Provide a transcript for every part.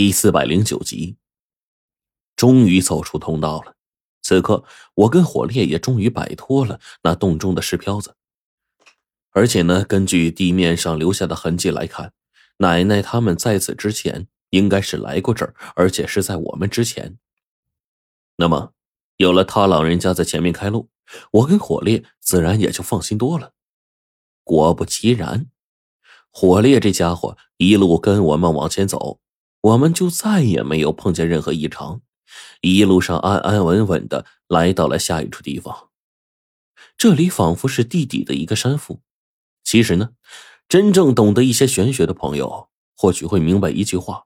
第四百零九集，终于走出通道了。此刻，我跟火烈也终于摆脱了那洞中的石漂子。而且呢，根据地面上留下的痕迹来看，奶奶他们在此之前应该是来过这儿，而且是在我们之前。那么，有了他老人家在前面开路，我跟火烈自然也就放心多了。果不其然，火烈这家伙一路跟我们往前走。我们就再也没有碰见任何异常，一路上安安稳稳的来到了下一处地方。这里仿佛是地底的一个山腹。其实呢，真正懂得一些玄学的朋友，或许会明白一句话：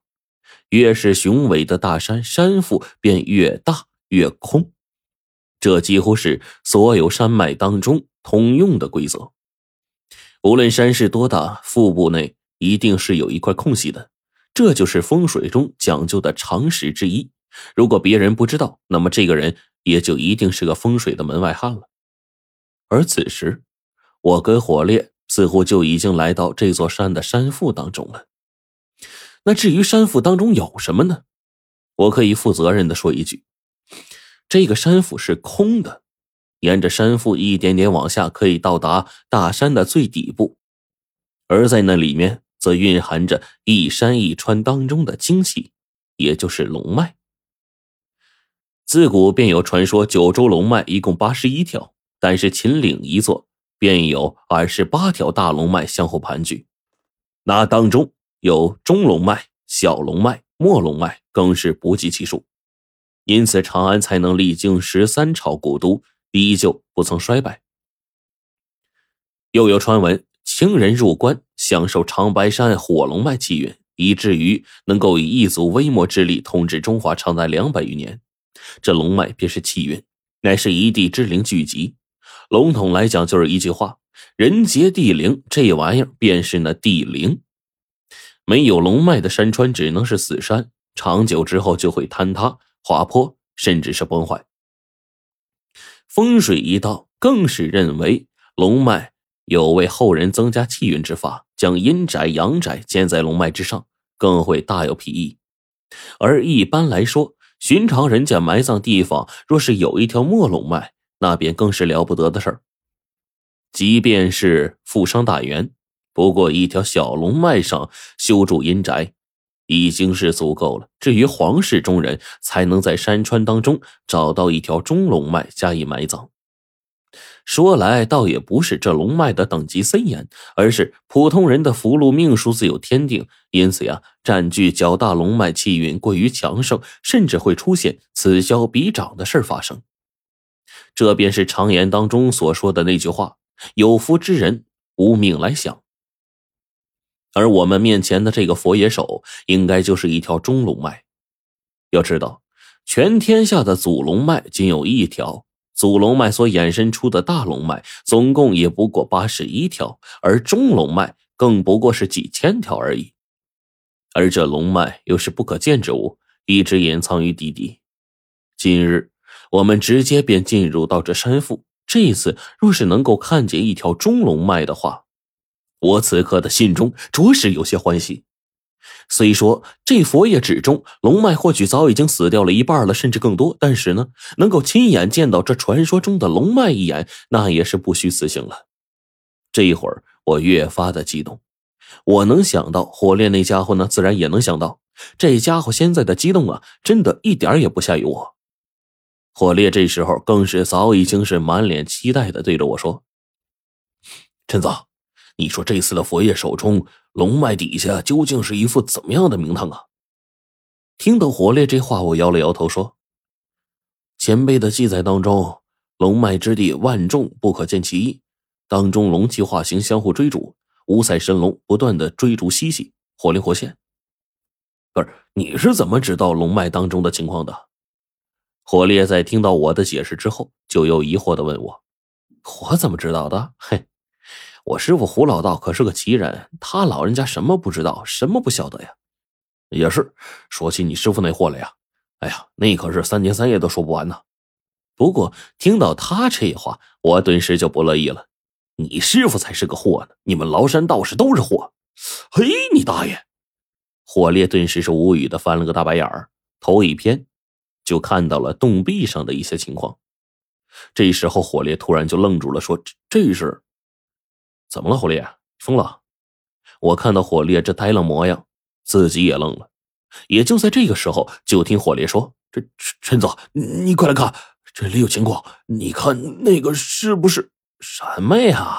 越是雄伟的大山，山腹便越大越空。这几乎是所有山脉当中通用的规则。无论山势多大，腹部内一定是有一块空隙的。这就是风水中讲究的常识之一。如果别人不知道，那么这个人也就一定是个风水的门外汉了。而此时，我跟火烈似乎就已经来到这座山的山腹当中了。那至于山腹当中有什么呢？我可以负责任的说一句：这个山腹是空的。沿着山腹一点点往下，可以到达大山的最底部，而在那里面。则蕴含着一山一川当中的精气，也就是龙脉。自古便有传说，九州龙脉一共八十一条，但是秦岭一座便有二十八条大龙脉相互盘踞，那当中有中龙脉、小龙脉、末龙脉，更是不计其数。因此，长安才能历经十三朝古都，依旧不曾衰败。又有传闻。清人入关，享受长白山火龙脉气运，以至于能够以一族微末之力统治中华长达两百余年。这龙脉便是气运，乃是一地之灵聚集。笼统来讲，就是一句话：人杰地灵。这玩意儿便是那地灵。没有龙脉的山川只能是死山，长久之后就会坍塌、滑坡，甚至是崩坏。风水一道更是认为龙脉。有为后人增加气运之法，将阴宅阳宅建在龙脉之上，更会大有裨益。而一般来说，寻常人家埋葬地方若是有一条末龙脉，那便更是了不得的事儿。即便是富商大员，不过一条小龙脉上修筑阴宅，已经是足够了。至于皇室中人，才能在山川当中找到一条中龙脉加以埋葬。说来倒也不是这龙脉的等级森严，而是普通人的福禄命数自有天定，因此呀，占据较大龙脉气运过于强盛，甚至会出现此消彼长的事发生。这便是常言当中所说的那句话：“有福之人无命来享。”而我们面前的这个佛爷手，应该就是一条中龙脉。要知道，全天下的祖龙脉仅有一条。祖龙脉所衍生出的大龙脉，总共也不过八十一条，而中龙脉更不过是几千条而已。而这龙脉又是不可见之物，一直隐藏于地底。今日我们直接便进入到这山腹，这一次若是能够看见一条中龙脉的话，我此刻的心中着实有些欢喜。虽说这佛爷指中龙脉或许早已经死掉了一半了，甚至更多，但是呢，能够亲眼见到这传说中的龙脉一眼，那也是不虚此行了。这一会儿，我越发的激动。我能想到，火烈那家伙呢，自然也能想到。这家伙现在的激动啊，真的一点也不下于我。火烈这时候更是早已经是满脸期待的对着我说：“陈总，你说这次的佛爷手中……”龙脉底下究竟是一副怎么样的名堂啊？听到火烈这话，我摇了摇头说：“前辈的记载当中，龙脉之地万众不可见其一，当中龙气化形，相互追逐，五彩神龙不断的追逐嬉戏，活灵活现。”不是，你是怎么知道龙脉当中的情况的？火烈在听到我的解释之后，就又疑惑的问我：“我怎么知道的？”嘿。我师傅胡老道可是个奇人，他老人家什么不知道，什么不晓得呀？也是，说起你师傅那货来呀，哎呀，那可是三天三夜都说不完呢。不过听到他这话，我顿时就不乐意了。你师傅才是个货呢，你们崂山道士都是货。嘿，你大爷！火烈顿时是无语的翻了个大白眼儿，头一偏，就看到了洞壁上的一些情况。这时候，火烈突然就愣住了，说：“这这是怎么了？火烈疯了？”我看到火烈这呆愣模样，自己也愣了。也就在这个时候，就听火烈说：“这陈总，你快来看，这里有情况。你看那个是不是什么呀？”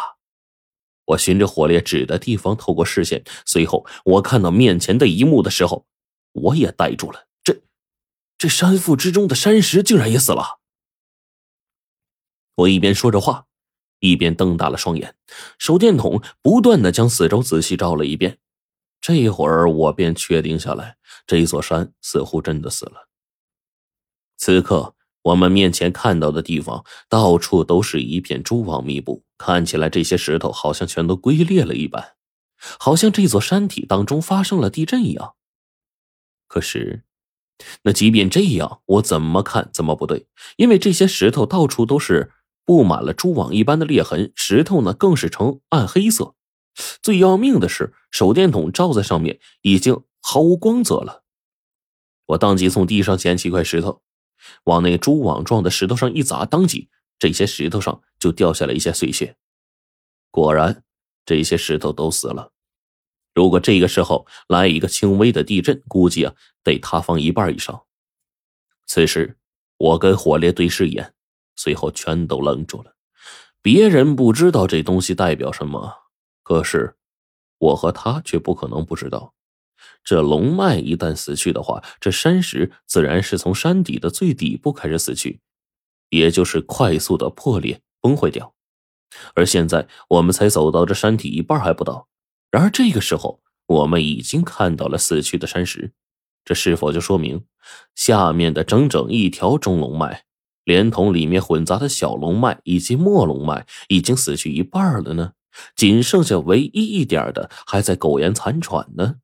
我循着火烈指的地方透过视线，随后我看到面前的一幕的时候，我也呆住了。这，这山腹之中的山石竟然也死了。我一边说着话，一边瞪大了双眼，手电筒不断的将四周仔细照了一遍。这会儿我便确定下来，这座山似乎真的死了。此刻我们面前看到的地方，到处都是一片蛛网密布。看起来这些石头好像全都龟裂了一般，好像这座山体当中发生了地震一样。可是，那即便这样，我怎么看怎么不对，因为这些石头到处都是布满了蛛网一般的裂痕，石头呢更是呈暗黑色。最要命的是，手电筒照在上面已经毫无光泽了。我当即从地上捡起一块石头，往那蛛网状的石头上一砸，当即。这些石头上就掉下了一些碎屑，果然，这些石头都死了。如果这个时候来一个轻微的地震，估计啊得塌方一半以上。此时，我跟火烈对视一眼，随后全都愣住了。别人不知道这东西代表什么，可是我和他却不可能不知道。这龙脉一旦死去的话，这山石自然是从山底的最底部开始死去。也就是快速的破裂崩坏掉，而现在我们才走到这山体一半还不到，然而这个时候我们已经看到了死去的山石，这是否就说明下面的整整一条中龙脉，连同里面混杂的小龙脉以及末龙脉已经死去一半了呢？仅剩下唯一一点的还在苟延残喘呢？